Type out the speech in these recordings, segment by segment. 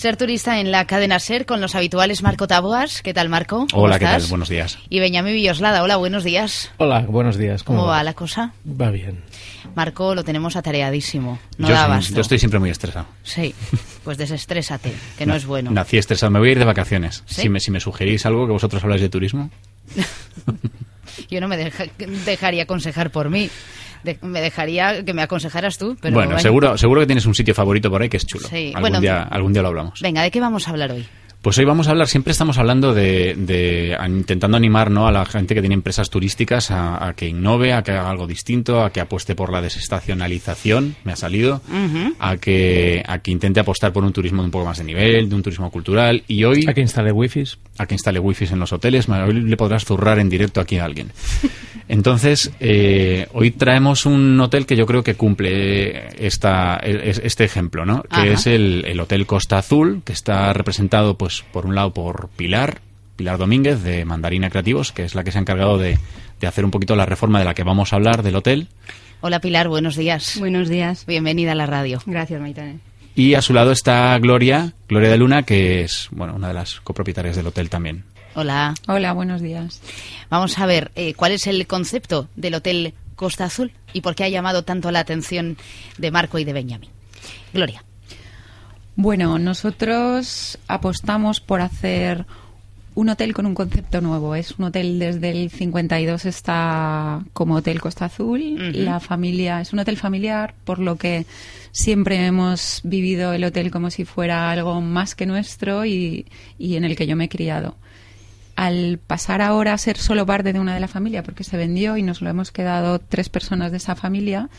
Ser turista en la cadena Ser con los habituales Marco Taboas. ¿Qué tal, Marco? ¿Cómo Hola, ¿qué estás? tal? Buenos días. Y Benjamín Villoslada. Hola, buenos días. Hola, buenos días. ¿Cómo, ¿Cómo, va la cosa? Va bien. Marco lo tenemos atareadísimo. No yo, da abasto. yo estoy siempre muy estresado. Sí, pues desestrésate, que no, es bueno. Nací estresado. Me voy a ir de vacaciones. ¿Sí? Si, me, si me sugerís algo que vosotros habláis de turismo. Yo no me deja- dejaría aconsejar por mí. De- me dejaría que me aconsejaras tú. Pero bueno, seguro, seguro que tienes un sitio favorito por ahí que es chulo. Sí, Algún, bueno, día, algún día lo hablamos. Venga, ¿de qué vamos a hablar hoy? Pues hoy vamos a hablar, siempre estamos hablando de, de- a- intentando animar ¿no? a la gente que tiene empresas turísticas a, a que innove, a que haga algo distinto, a que apueste por la desestacionalización, me ha salido, a, que, a que intente apostar por un turismo de un poco más de nivel, de un turismo cultural. Y hoy Aquí instale wifi. a que instale wifi en los hoteles. Hoy le podrás zurrar en directo aquí a alguien. Entonces, eh, hoy traemos un hotel que yo creo que cumple esta, es- este ejemplo, ¿no? Ajá. Que es el, el Hotel Costa Azul, que está representado, pues, por un lado por Pilar, Pilar Domínguez, de Mandarina Creativos, que es la que se ha encargado de, de hacer un poquito la reforma de la que vamos a hablar del hotel. Hola Pilar, buenos días. Buenos días. Bienvenida a la radio. Gracias, Maitane. Y a su lado está Gloria, Gloria de Luna, que es, bueno, una de las copropietarias del hotel también. Hola. Hola, buenos días. Vamos a ver, eh, ¿cuál es el concepto del Hotel Costa Azul y por qué ha llamado tanto la atención de Marco y de Benjamín? Gloria. Bueno, nosotros apostamos por hacer un hotel con un concepto nuevo. Es un hotel desde el 52 está como Hotel Costa Azul. La familia es un hotel familiar, por lo que siempre hemos vivido el hotel como si fuera algo más que nuestro y, y en el que yo me he criado. Al pasar ahora a ser solo parte de una de la familia, porque se vendió y nos lo hemos quedado tres personas de esa familia,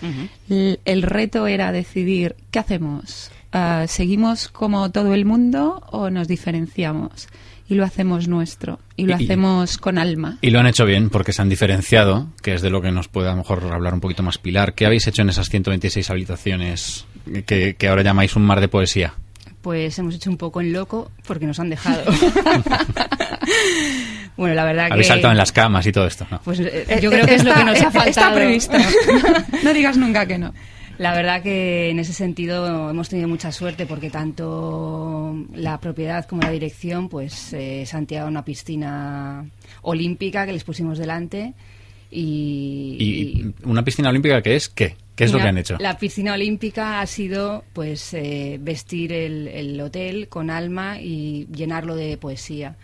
el reto era decidir qué hacemos. Ah, ¿Seguimos como todo el mundo o nos diferenciamos? Y lo hacemos nuestro. Y lo Y- hacemos con alma. Y lo han hecho bien porque se han diferenciado, que es de lo que nos puede a lo mejor hablar un poquito más Pilar. ¿Qué habéis hecho en esas 126 habitaciones que, que ahora llamáis un mar de poesía? Pues hemos hecho un poco en loco porque nos han dejado. bueno, la verdad Habéis que... saltado en las camas y todo esto, ¿no? Pues eh, yo creo que es lo que nos ha faltado. Está previsto. no digas nunca que no. La verdad que en ese sentido hemos tenido mucha suerte porque tanto la propiedad como la dirección pues eh, se han tirado a una piscina olímpica que les pusimos delante y, ¿Y una piscina olímpica qué es? ¿Qué? ¿Qué es lo que han hecho? La piscina olímpica ha sido pues eh, vestir el, el hotel con alma y llenarlo de poesía.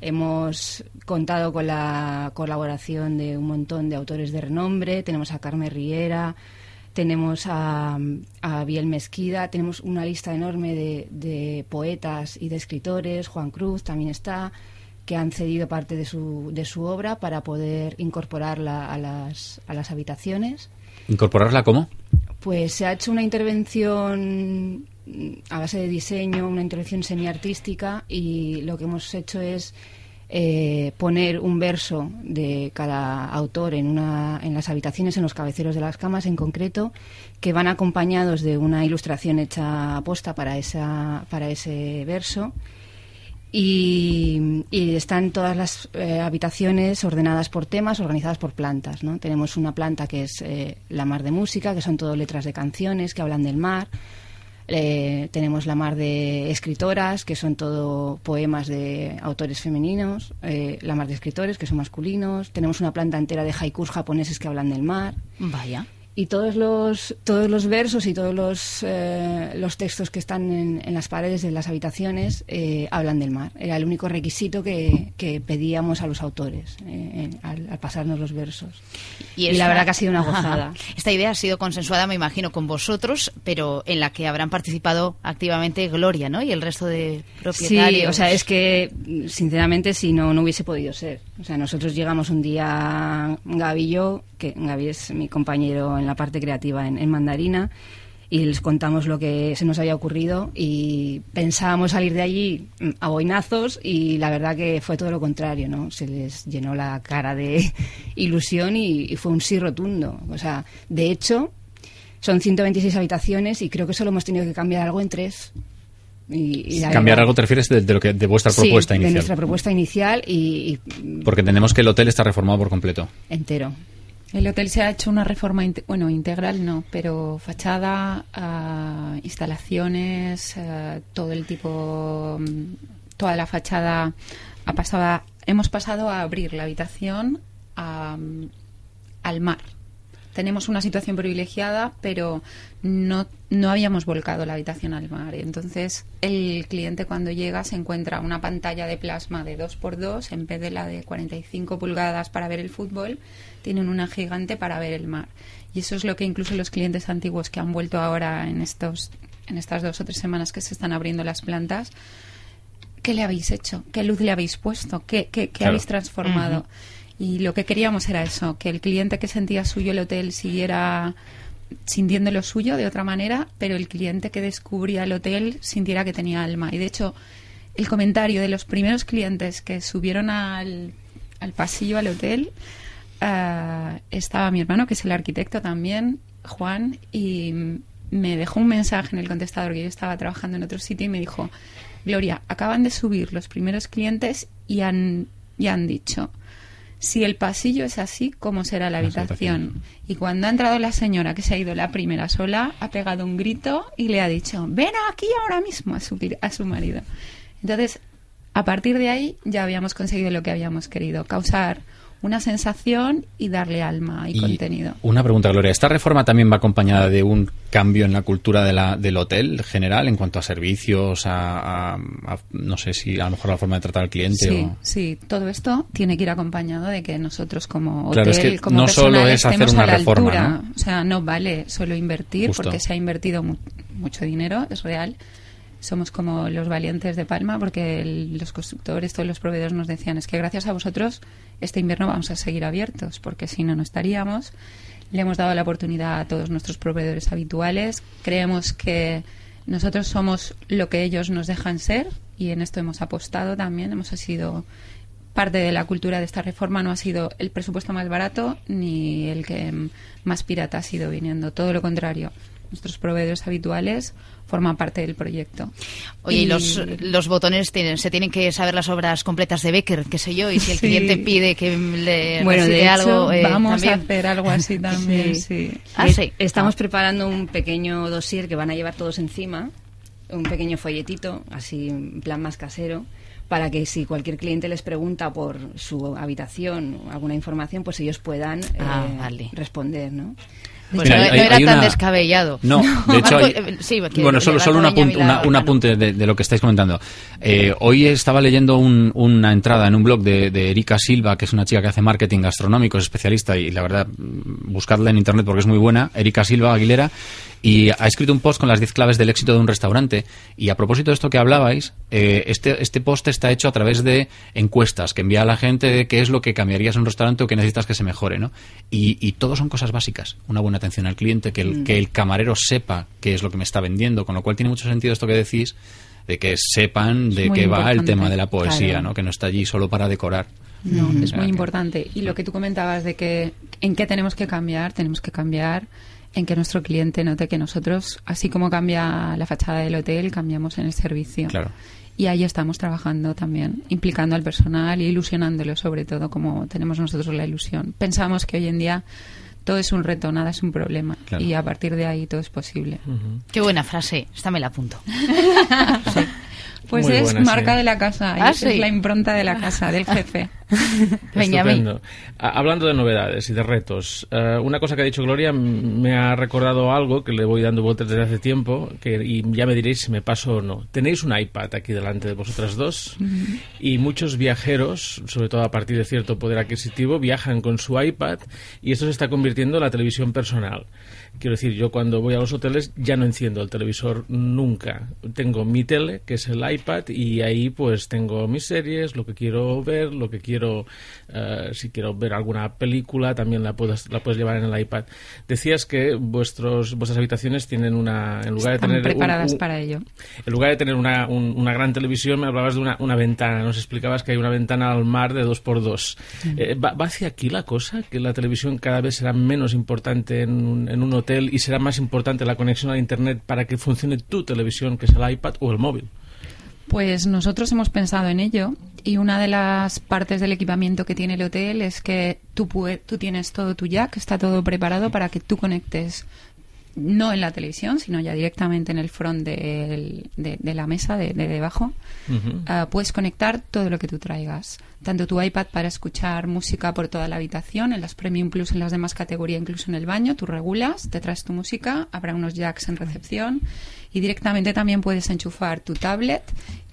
Hemos contado con la colaboración de un montón de autores de renombre. Tenemos a Carmen Riera, tenemos a, a Biel Mesquida, tenemos una lista enorme de, de poetas y de escritores. Juan Cruz también está que han cedido parte de su, de su obra para poder incorporarla a las, a las habitaciones. ¿Incorporarla cómo? Pues se ha hecho una intervención mm, a base de diseño, una intervención semiartística y lo que hemos hecho es eh, poner un verso de cada autor en, una, en las habitaciones, en los cabeceros de las camas en concreto, que van acompañados de una ilustración hecha aposta para, esa, para ese verso. Y, están todas las eh, habitaciones ordenadas por temas, organizadas por plantas. ¿no? Tenemos una planta que es eh, la mar de música, que son todo letras de canciones que hablan del mar. Eh, tenemos la mar de escritoras, que son todo poemas de autores femeninos. Eh, la mar de escritores, que son masculinos. Tenemos una planta entera de haikus japoneses que hablan del mar. Vaya. Y todos los, todos los versos y todos los, eh, los textos que están en, en las paredes de las habitaciones eh, hablan del mar. Era el único requisito que, que pedíamos a los autores eh, en- al, al pasarnos los versos. Y, la verdad que ha sido una Ajá. gozada. Esta idea ha sido consensuada, me imagino, con vosotros, pero en la que habrán participado activamente Gloria, ¿no? Y el resto de propietarios. Sí, o sea, es que, sinceramente, si no, no hubiese podido ser. O sea, nosotros llegamos un día, Gaby y yo, que Gaby es mi compañero en la parte creativa en, Mandarina, y les contamos lo que se nos había ocurrido y pensábamos salir de allí mm, a boinazos y la verdad que fue todo lo contrario, ¿no? Se les llenó la cara de ilusión y, y fue un sí rotundo. O sea, de hecho, son 126 habitaciones y creo que solo hemos tenido que cambiar algo en tres. Y, y Cambiar algo te refieres de, de lo que de vuestra Sí, propuesta de inicial. nuestra propuesta inicial y, y Porque entendemos que el hotel está reformado por completo. entero. El hotel se ha hecho una reforma, inte- bueno, integral no, pero fachada, ah, instalaciones, ah, todo el tipo, mm, toda la fachada ha pasado a- hemos pasado a abrir la habitación a, al mar. Tenemos una situación privilegiada, pero no, no habíamos volcado la habitación al mar. Entonces, el cliente cuando llega se encuentra una pantalla de plasma de 2x2 en vez de la de 45 pulgadas para ver el fútbol, tienen una gigante para ver el mar. Y eso es lo que incluso los clientes antiguos que han vuelto ahora en, estos, en estas dos o tres semanas que se están abriendo las plantas, ¿qué le habéis hecho? ¿Qué luz le habéis puesto? ¿Qué, qué- qué Claro. habéis transformado? Y lo que queríamos era eso, que el cliente que sentía suyo el hotel siguiera sintiendo lo suyo de otra manera, pero el cliente que descubría el hotel sintiera que tenía alma. Y de hecho, el comentario de los primeros clientes que subieron al, al pasillo al hotel, ah, estaba mi hermano, que es el arquitecto también, Juan, y me dejó un mensaje en el contestador que yo estaba trabajando en otro sitio y me dijo, Gloria, acaban de subir los primeros clientes y han, y han dicho, si el pasillo es así, ¿cómo será la será habitación? Y cuando ha entrado la señora, que se ha ido la primera sola, ha pegado un grito y le ha dicho, ven aquí ahora mismo a su, a su marido. Entonces, a partir de ahí ya habíamos conseguido lo que habíamos querido, causar una sensación y darle alma y, contenido. Una pregunta, Gloria. ¿Esta reforma también va acompañada de un cambio en la cultura de la, del hotel general en cuanto a servicios, a, a- a- no sé si a lo mejor la forma de tratar al cliente? Sí, o... sí, todo esto tiene que ir acompañado de que nosotros como hotel, Claro, es que como no solo es hacer una a la reforma, altura. ¿no? O sea, no vale solo invertir Justo. porque se ha invertido mu- mucho dinero, es real. Somos como los valientes de Palma porque los constructores, todos los proveedores nos decían es que gracias a vosotros este invierno vamos a seguir abiertos porque si no, no estaríamos. Le hemos dado la oportunidad a todos nuestros proveedores habituales. Creemos que nosotros somos lo que ellos nos dejan ser y en esto hemos apostado también. Hemos sido parte de la cultura de esta reforma. No ha sido el presupuesto más barato ni el que más pirata ha sido viniendo. Todo lo contrario. Nuestros proveedores habituales forman parte del proyecto. Oye, y los, los botones tienen, se tienen que saber las obras completas de Becker, qué sé yo, y si el Sí. cliente pide que le Bueno, de hecho, algo, eh, vamos también. a hacer algo así también, sí. Ah, Eh, sí. Estamos Ah. preparando un pequeño dossier que van a llevar todos encima, un pequeño folletito, así en plan más casero, para que si cualquier cliente les pregunta por su habitación o alguna información, pues ellos puedan eh, Ah, vale. responder, ¿no? Pues Mira, no, hay- no hay- era tan una- descabellado. No, de hecho, hay- sí, bueno, solo, solo un una- un apunte de, de lo que estáis comentando. Eh, hoy estaba leyendo un- una entrada en un blog de, de Erika Silva, que es una chica que hace marketing gastronómico, es especialista y la verdad, mm, buscadla en internet porque es muy buena. Erika Silva Aguilera. Y ha escrito un post con las 10 claves del éxito de un restaurante. Y a propósito de esto que hablabais, eh, este, este post está hecho a través de encuestas que envía a la gente de qué es lo que cambiarías en un restaurante o qué necesitas que se mejore, ¿no? Y, y todo son cosas básicas. Una buena atención al cliente, que el, que el camarero sepa qué es lo que me está vendiendo, con lo cual tiene mucho sentido esto que decís, de que sepan de qué va el tema de la poesía, claro. ¿no? Que no está allí solo para decorar. No, O es muy importante. Y lo que tú comentabas de que en qué tenemos que cambiar, tenemos que cambiar en que nuestro cliente note que nosotros, así como cambia la fachada del hotel, cambiamos en el servicio. Claro. Y ahí estamos trabajando también, implicando al personal y ilusionándolo sobre todo, como tenemos nosotros la ilusión. Pensamos que hoy en día todo es un reto, nada es un problema. Claro. Y a partir de ahí todo es posible. Qué buena frase, esta me la apunto. Pues Muy es buena, marca sí. de la casa, Ah, es sí. la impronta de la casa, del jefe. Estupendo. A- Hablando de novedades y de retos, eh, una cosa que ha dicho Gloria me ha recordado algo que le voy dando vueltas desde hace tiempo que, y ya me diréis si me paso o no. Tenéis un iPad aquí delante de vosotras dos y muchos viajeros, sobre todo a partir de cierto poder adquisitivo, viajan con su iPad y esto se está convirtiendo en la televisión personal. Quiero decir, yo cuando voy a los hoteles ya no enciendo el televisor nunca. Tengo mi tele, que es el iPad, y ahí pues tengo mis series, lo que quiero ver, lo que quiero, eh, si quiero ver alguna película, también la puedes, la puedes llevar en el iPad. Decías que vuestros, vuestras habitaciones tienen una, en lugar Están de tener... preparadas un- para ello. en lugar de tener una, un- una gran televisión, me hablabas de una, una ventana. Nos explicabas que hay una ventana al mar de dos por dos. Eh, ¿va, va hacia aquí la cosa? ¿Que la televisión cada vez será menos importante en un, en un hotel y será más importante la conexión a Internet para que funcione tu televisión, que es el iPad o el móvil? Pues nosotros hemos pensado en ello y una de las partes del equipamiento que tiene el hotel es que tú, tú tienes todo tu jack, está todo preparado para que tú conectes no en la televisión, sino ya directamente en el front del- de, de la mesa de, de debajo. Ah, puedes conectar todo lo que tú traigas. Tanto tu iPad para escuchar música por toda la habitación, en las Premium Plus, en las demás categorías, incluso en el baño, tú regulas, te traes tu música, habrá unos jacks en recepción y directamente también puedes enchufar tu tablet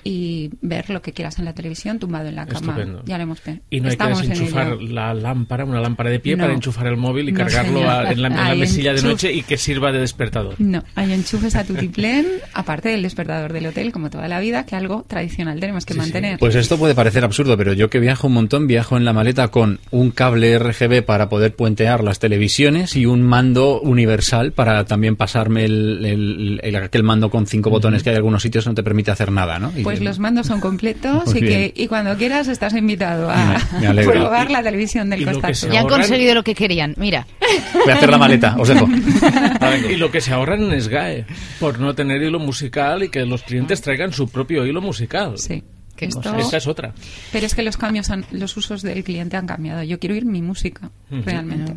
y ver lo que quieras en la televisión tumbado en la cama. Estupendo. Ya lo hemos Y no hay que Estamos desenchufar la lámpara, una lámpara de pie No. para enchufar el móvil y No, cargarlo a- en la, en la Hay mesilla de noche y que sirva de despertador. No, hay enchufes a tutiplén, aparte del despertador del hotel, como toda la vida, que algo tradicional tenemos que Sí, sí. mantener. Pues esto puede parecer absurdo, pero yo que viajo un montón, viajo en la maleta con un cable RGB para poder puentear las televisiones y un mando universal para también pasarme el, el- el- aquel mando con cinco botones que hay en algunos sitios no te permite hacer nada, ¿no? Y- Pues los mandos son completos Muy y, que, y cuando quieras estás invitado a Me- me alegro. probar la televisión del Y lo Costa que Azul. se Ya han conseguido lo que querían. Mira, Voy a hacer la maleta, os dejo. Y lo que se ahorran en SGAE por no tener hilo musical y que los clientes traigan su propio hilo musical. Sí. Qué Esto-. Esta es otra. Pero es que los cambios, han- los usos del cliente han cambiado. Yo quiero oír mi música, realmente.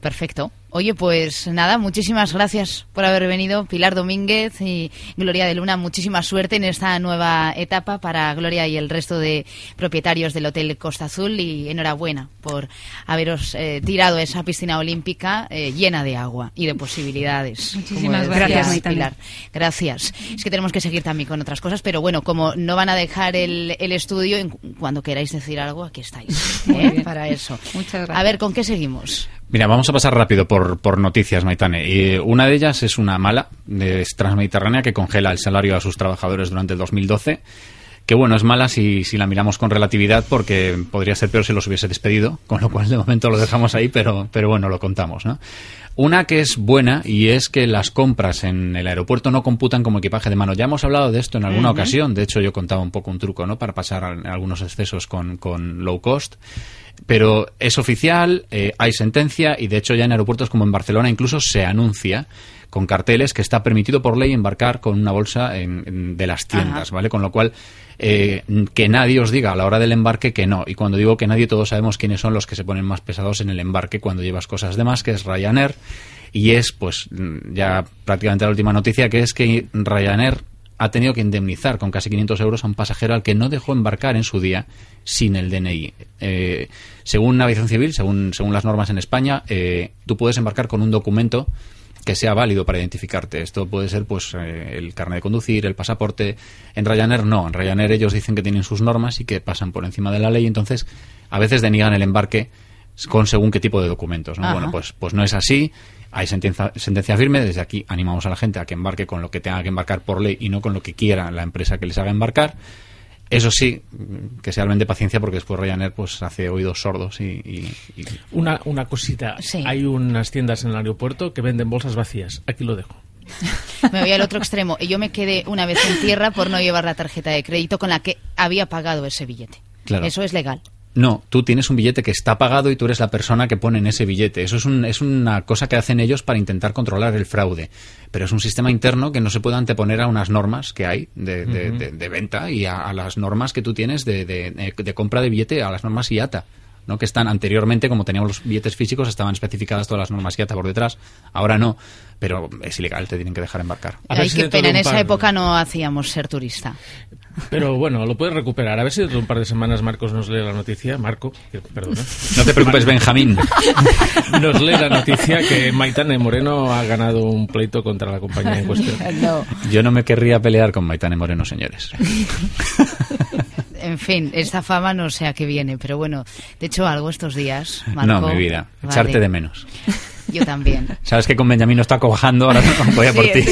perfecto. Oye, pues nada, muchísimas gracias por haber venido, Pilar Domínguez y Gloria de Luna. Muchísima suerte en esta nueva etapa para Gloria y el resto de propietarios del Hotel Costa Azul y enhorabuena por haberos eh, tirado esa piscina olímpica eh, llena de agua y de posibilidades. Muchísimas gracias, Maitane. Pilar. Gracias. Es que tenemos que seguir también con otras cosas, pero bueno, como no van a dejar el, el estudio, cuando queráis decir algo, aquí estáis. ¿eh? Para eso. Muchas gracias. A ver, ¿con qué seguimos? Mira, vamos a pasar rápido por, por noticias, Maitane. Y una de ellas es una mala, de Transmediterránea, que congela el salario a sus trabajadores durante el 2012. Que bueno, es mala si, si la miramos con relatividad, porque podría ser peor si los hubiese despedido, con lo cual de momento lo dejamos ahí, pero, pero bueno, lo contamos, ¿no? Una que es buena y es que las compras en el aeropuerto no computan como equipaje de mano. Ya hemos hablado de esto en alguna ocasión. De hecho, yo contaba un poco un truco, ¿no? Para pasar a- algunos excesos con, con low cost. Pero es oficial, eh, hay sentencia y de hecho ya en aeropuertos como en Barcelona incluso se anuncia con carteles que está permitido por ley embarcar con una bolsa en- en- de las tiendas, Ajá. ¿vale? Con lo cual, eh, que nadie os diga a la hora del embarque que no. Y cuando digo que nadie, todos sabemos quiénes son los que se ponen más pesados en el embarque cuando llevas cosas de más, que es Ryanair. Y es, pues, mm, ya prácticamente la última noticia, que es que Ryanair ha tenido que indemnizar con casi 500 euros a un pasajero al que no dejó embarcar en su día sin el DNI. Eh, según Navegación Civil, según, según las normas en España, eh, tú puedes embarcar con un documento que sea válido para identificarte. Esto puede ser pues eh, el carnet de conducir, el pasaporte. En Ryanair no. En Ryanair ellos dicen que tienen sus normas y que pasan por encima de la ley. Entonces, a veces deniegan el embarque con según qué tipo de documentos. ¿no? Bueno, pues, pues no es así. Hay sentencia, sentencia firme. Desde aquí animamos a la gente a que embarque con lo que tenga que embarcar por ley y no con lo que quiera la empresa que les haga embarcar. Eso sí, que se hablen de paciencia porque después Ryanair pues hace oídos sordos y, y- y- Una, una cosita. Sí. Hay unas tiendas en el aeropuerto que venden bolsas vacías. Aquí lo dejo. Me voy al otro extremo. Y yo me quedé una vez en tierra por no llevar la tarjeta de crédito con la que había pagado ese billete. Claro. Eso es legal. No, tú tienes un billete que está pagado y tú eres la persona que pone en ese billete. Eso es, un- es una cosa que hacen ellos para intentar controlar el fraude. Pero es un sistema interno que no se puede anteponer a unas normas que hay de, de- de- de venta y a, a las normas que tú tienes de, de- de compra de billete, a las normas IATA. ¿No? que están anteriormente, como teníamos los billetes físicos, estaban especificadas todas las normas IATA por detrás. Ahora no, pero es ilegal, te tienen que dejar embarcar. A ver Ay, si qué pena. En esa par- época no hacíamos ser turista. Pero bueno, lo puedes recuperar. A ver si dentro de un par de semanas Marcos nos lee la noticia. Marco, que- perdona. No te preocupes, Benjamín. Nos lee la noticia que Maitane Moreno ha ganado un pleito contra la compañía en cuestión. No. Yo no me querría pelear con Maitane Moreno, señores. En fin, esta fama no sé a qué viene, pero bueno, de hecho algo estos días. Marco, no, mi vida. Vale. Echarte de menos. Yo también. Sabes que con Benjamín no está cojando, ahora no voy a por Sí, ti.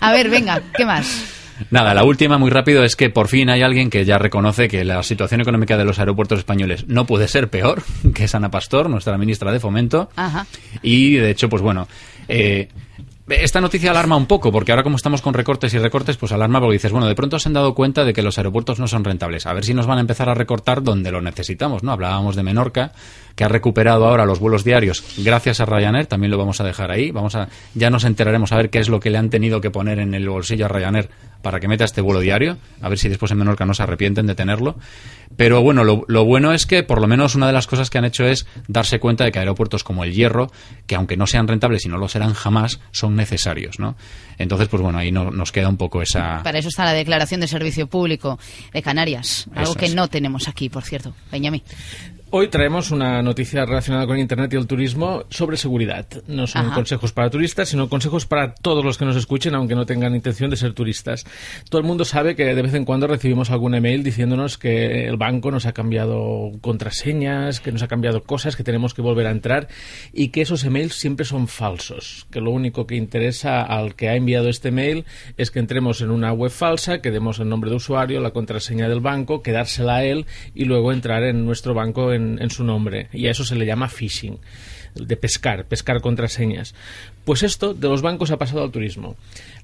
A ver, venga, ¿qué más? Nada, la última, muy rápido, es que por fin hay alguien que ya reconoce que la situación económica de los aeropuertos españoles no puede ser peor, que es Ana Pastor, nuestra ministra de Fomento. Ajá. Y de hecho, pues bueno, eh, esta noticia alarma un poco, porque ahora como estamos con recortes y recortes, pues alarma porque dices, bueno, de pronto se han dado cuenta de que los aeropuertos no son rentables. A ver si nos van a empezar a recortar donde lo necesitamos, ¿no? Hablábamos de Menorca, que ha recuperado ahora los vuelos diarios gracias a Ryanair, también lo vamos a dejar ahí. Vamos a, ya nos enteraremos a ver qué es lo que le han tenido que poner en el bolsillo a Ryanair para que meta este vuelo diario, a ver si después en Menorca no se arrepienten de tenerlo. Pero bueno, lo, lo bueno es que por lo menos una de las cosas que han hecho es darse cuenta de que aeropuertos como el Hierro, que aunque no sean rentables y no lo serán jamás, son necesarios, ¿no? Entonces, pues bueno, ahí no- nos queda un poco esa... Para eso está la declaración de servicio público de Canarias, algo que no tenemos aquí, por cierto. Benjamín. Hoy traemos una noticia relacionada con Internet y el turismo sobre seguridad. No son Ajá. consejos para turistas, sino consejos para todos los que nos escuchen, aunque no tengan intención de ser turistas. Todo el mundo sabe que de vez en cuando recibimos algún email diciéndonos que el banco nos ha cambiado contraseñas, que nos ha cambiado cosas, que tenemos que volver a entrar y que esos emails siempre son falsos. Que lo único que interesa al que ha enviado este mail es que entremos en una web falsa, que demos el nombre de usuario, la contraseña del banco, quedársela a él y luego entrar en nuestro banco en, en su nombre. Y a eso se le llama phishing, de pescar, pescar contraseñas. Pues esto de los bancos ha pasado al turismo.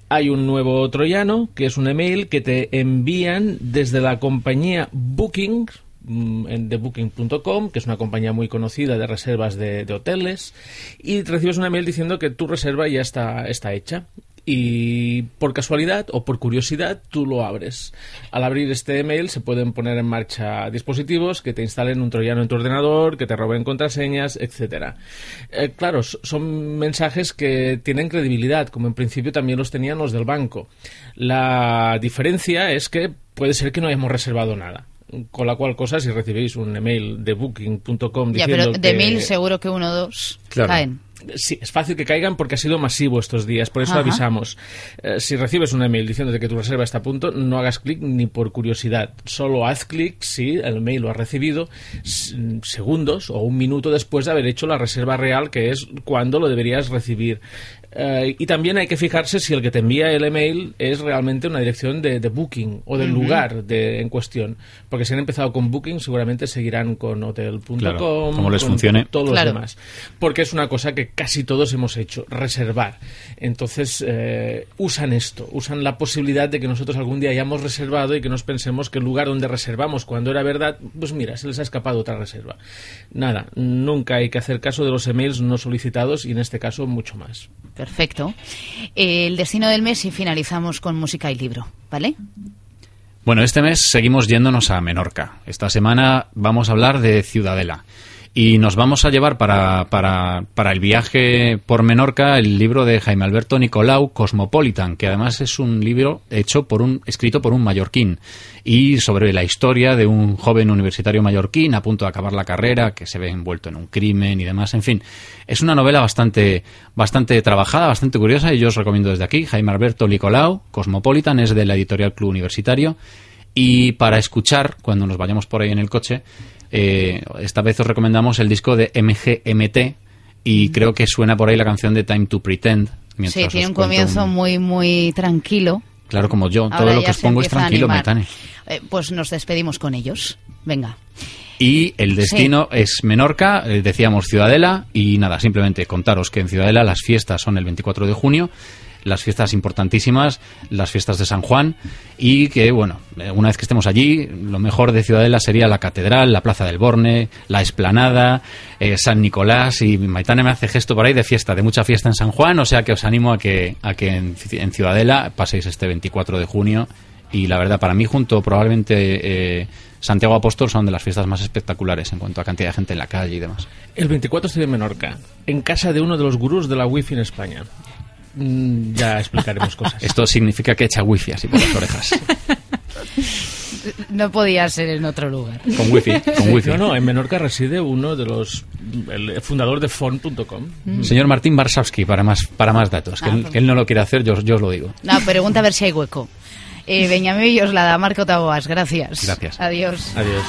Hay un nuevo troyano, que es un email que te envían desde la compañía Booking, mm, de booking.com, que es una compañía muy conocida de reservas de, de hoteles, y recibes un email diciendo que tu reserva ya está, está hecha. Y por casualidad o por curiosidad tú lo abres. Al abrir este email se pueden poner en marcha dispositivos que te instalen un troyano en tu ordenador, que te roben contraseñas, etcétera. Eh, claro, son mensajes que tienen credibilidad, como en principio también los tenían los del banco. La diferencia es que puede ser que no hayamos reservado nada. Con la cual cosa, si recibéis un email de booking.com Ya, diciendo pero de que- mil seguro que uno o dos Claro. caen. Sí, es fácil que caigan porque ha sido masivo estos días, por eso Ajá. avisamos. Eh, si recibes un email diciéndote que tu reserva está a punto, no hagas clic ni por curiosidad. Solo haz clic si el mail lo has recibido segundos o un minuto después de haber hecho la reserva real, que es cuando lo deberías recibir. Eh, y también hay que fijarse si el que te envía el email es realmente una dirección de, de booking o del lugar de, en cuestión. Porque si han empezado con booking, seguramente seguirán con hotel.com. Claro, como les con funcione. Todos los demás porque es una cosa que casi todos hemos hecho, reservar. Entonces, eh, usan esto, usan la posibilidad de que nosotros algún día hayamos reservado y que nos pensemos que el lugar donde reservamos cuando era verdad, pues mira, se les ha escapado otra reserva. Nada, nunca hay que hacer caso de los emails no solicitados y en este caso mucho más. Perfecto. El destino del mes y finalizamos con música y libro, ¿vale? Bueno, este mes seguimos yéndonos a Menorca. Esta semana vamos a hablar de Ciudadela. Y nos vamos a llevar para, para, para el viaje por Menorca el libro de Jaime Alberto Nicolau, Cosmopolitan, que además es un libro hecho por un, escrito por un mallorquín y sobre la historia de un joven universitario mallorquín a punto de acabar la carrera, que se ve envuelto en un crimen y demás. En fin, es una novela bastante, bastante trabajada, bastante curiosa y yo os recomiendo desde aquí. Jaime Alberto Nicolau, Cosmopolitan, es de la editorial Club Universitario. Y para escuchar, cuando nos vayamos por ahí en el coche, eh, esta vez os recomendamos el disco de MGMT y creo que suena por ahí la canción de Time to Pretend. sí, tiene un comienzo un- muy, muy tranquilo. Claro, como yo, todo Ahora lo ya que os pongo es tranquilo. Maitane. Eh, pues nos despedimos con ellos. Venga. Y el destino es Menorca, eh, decíamos Ciudadela, y nada, simplemente contaros que en Ciudadela las fiestas son el 24 de junio, las fiestas importantísimas, las fiestas de San Juan, y que, bueno, eh, una vez que estemos allí, lo mejor de Ciudadela sería la catedral, la plaza del Borne, la esplanada, eh, San Nicolás, y Maitane me hace gesto por ahí de fiesta, de mucha fiesta en San Juan, o sea que os animo a que, a que en, Ciudadela paséis este 24 de junio, y la verdad, para mí, junto probablemente eh, Santiago Apóstol, son de las fiestas más espectaculares en cuanto a cantidad de gente en la calle y demás. El 24 estoy en Menorca, en casa de uno de los gurús de la wifi en España. Mm, ya explicaremos cosas. Esto significa que echa wifi así por las orejas. No podía ser en otro lugar. Con wifi, con wifi. No, no, en Menorca reside uno de los. el fundador de fon.com. Señor Martín Barsavsky, para más, para más datos. Que, Ah, él, pues- que él no lo quiere hacer, yo, yo os lo digo. No, pregunta a ver si hay hueco. Eh, Benjamín Villoslada, Marco Taboas, gracias. Gracias. Adiós. Adiós.